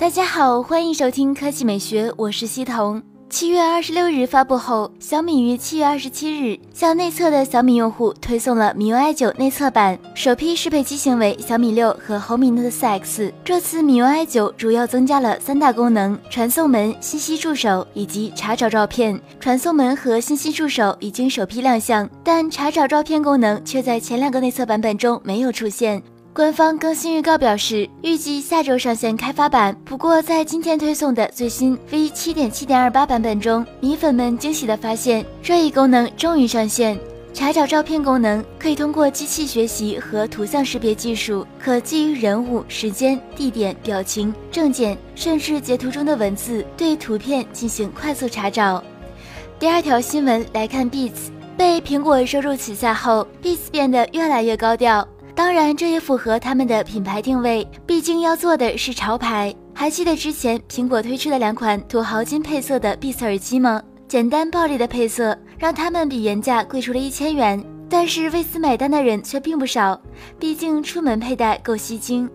大家好，欢迎收听科技美学，我是西彤。七月二十六日发布后，小米于七月二十七日向内测的小米用户推送了米 UI 九内测版，首批适配机型为小米六和红米 Note 四 X。这次米 UI 九主要增加了三大功能：传送门、信息助手以及查找照片。传送门和信息助手已经首批亮相，但查找照片功能却在前两个内测版本中没有出现。官方更新预告表示，预计下周上线开发版。不过，在今天推送的最新 V 七点七点二八版本中，米粉们惊喜地发现，这一功能终于上线。查找照片功能可以通过机器学习和图像识别技术，可基于人物、时间、地点、表情、证件，甚至截图中的文字，对图片进行快速查找。第二条新闻来看，Beats 被苹果收入旗下后，Beats 变得越来越高调。当然，这也符合他们的品牌定位，毕竟要做的是潮牌。还记得之前苹果推出的两款土豪金配色的 Beats 耳机吗？简单暴力的配色让他们比原价贵出了一千元，但是为此买单的人却并不少，毕竟出门佩戴够吸睛。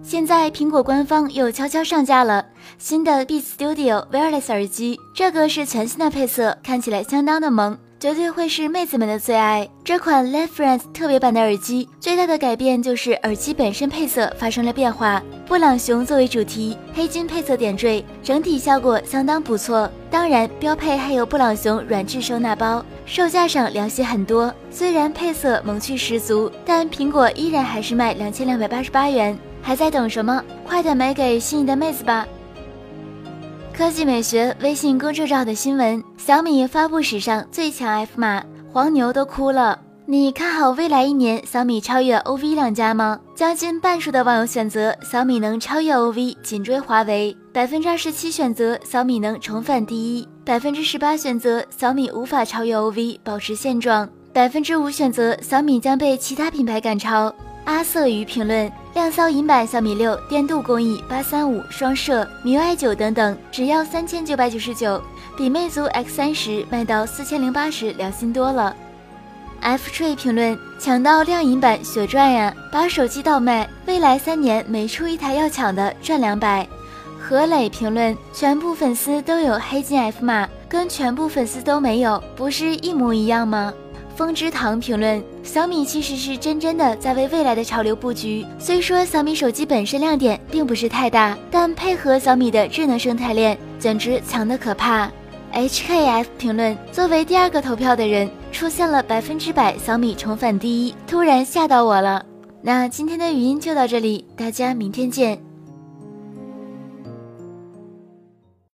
现在苹果官方又悄悄上架了新的 Beats Studio Wireless 耳机，这个是全新的配色，看起来相当的萌。绝对会是妹子们的最爱。这款 Live Friends 特别版的耳机最大的改变就是耳机本身配色发生了变化，布朗熊作为主题，黑金配色点缀，整体效果相当不错。当然，标配还有布朗熊软质收纳包，售价上良心很多。虽然配色萌趣十足，但苹果依然还是卖两千两百八十八元。还在等什么？快点买给心仪的妹子吧！科技美学微信公众号的新闻：小米发布史上最强 F 码，黄牛都哭了。你看好未来一年小米超越 OV 两家吗？将近半数的网友选择小米能超越 OV，紧追华为；百分之二十七选择小米能重返第一；百分之十八选择小米无法超越 OV，保持现状；百分之五选择小米将被其他品牌赶超。阿瑟鱼评论：亮骚银版小米六电镀工艺八三五双摄米 UI 九等等，只要三千九百九十九，比魅族 X 三十卖到四千零八十良心多了。F Tree 评论：抢到亮银版血赚呀！把手机倒卖，未来三年每出一台要抢的赚两百。何磊评论：全部粉丝都有黑金 F 码，跟全部粉丝都没有，不是一模一样吗？风之堂评论：小米其实是真真的在为未来的潮流布局。虽说小米手机本身亮点并不是太大，但配合小米的智能生态链，简直强的可怕。HKF 评论：作为第二个投票的人，出现了百分之百小米重返第一，突然吓到我了。那今天的语音就到这里，大家明天见。